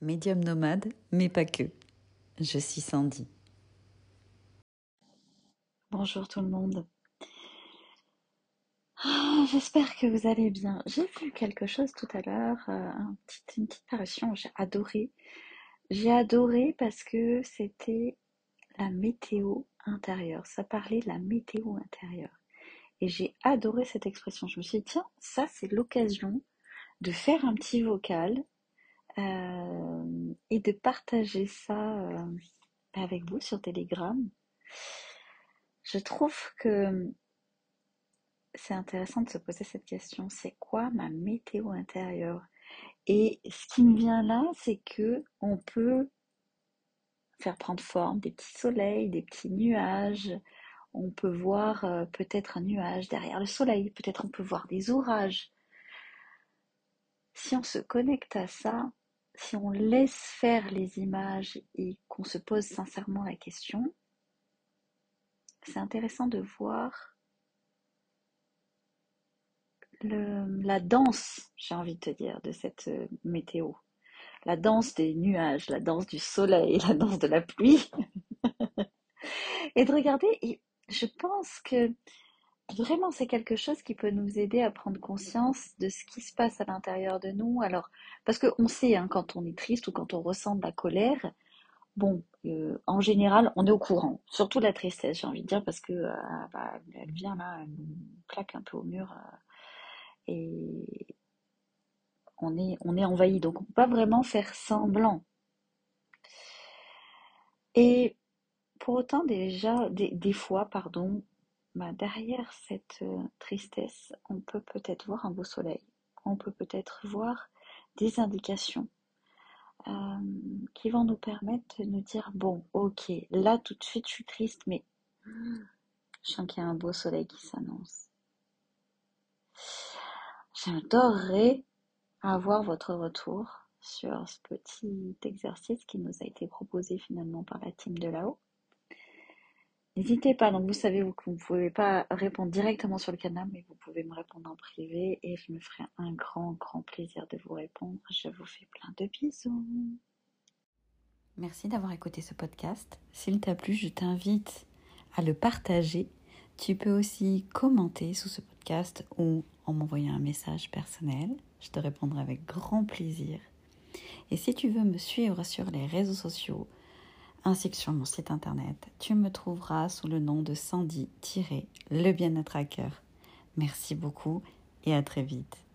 médium nomade, mais pas que. Je suis Sandy. Bonjour tout le monde. Ah, j'espère que vous allez bien. J'ai vu quelque chose tout à l'heure, euh, une petite parution, j'ai adoré. J'ai adoré parce que c'était la météo intérieure. Ça parlait de la météo intérieure. Et j'ai adoré cette expression. Je me suis dit, tiens, ça c'est l'occasion de faire un petit vocal euh, et de partager ça euh, avec vous sur Telegram. Je trouve que c'est intéressant de se poser cette question. C'est quoi ma météo intérieure? Et ce qui me vient là, c'est que on peut faire prendre forme des petits soleils, des petits nuages. On peut voir euh, peut-être un nuage derrière le soleil, peut-être on peut voir des orages. Si on se connecte à ça, si on laisse faire les images et qu'on se pose sincèrement la question, c'est intéressant de voir la danse, j'ai envie de te dire, de cette euh, météo. La danse des nuages, la danse du soleil, la danse de la pluie. et de regarder, et je pense que vraiment c'est quelque chose qui peut nous aider à prendre conscience de ce qui se passe à l'intérieur de nous. Alors, parce qu'on sait, hein, quand on est triste ou quand on ressent de la colère, bon, euh, en général, on est au courant. Surtout la tristesse, j'ai envie de dire, parce que euh, bah, elle vient là, elle nous claque un peu au mur et on est, on est envahi. Donc on ne peut pas vraiment faire semblant. Et pour autant, déjà, des, fois, pardon, bah, derrière cette euh, tristesse, on peut peut-être voir un beau soleil. On peut peut-être voir des indications euh, qui vont nous permettre de nous dire bon, ok, là tout de suite je suis triste, mais je sens qu'il y a un beau soleil qui s'annonce. J'adorerais avoir votre retour sur ce petit exercice qui nous a été proposé finalement par la team de là-haut. N'hésitez pas, donc vous savez que vous ne pouvez pas répondre directement sur le canal, mais vous pouvez me répondre en privé et je me ferai un grand, grand plaisir de vous répondre. Je vous fais plein de bisous. Merci d'avoir écouté ce podcast. S'il t'a plu, je t'invite à le partager. Tu peux aussi commenter sous ce podcast ou en m'envoyant un message personnel. Je te répondrai avec grand plaisir. Et si tu veux me suivre sur les réseaux sociaux ainsi que sur mon site internet, tu me trouveras sous le nom de Sandy-le bien-être. Merci beaucoup et à très vite.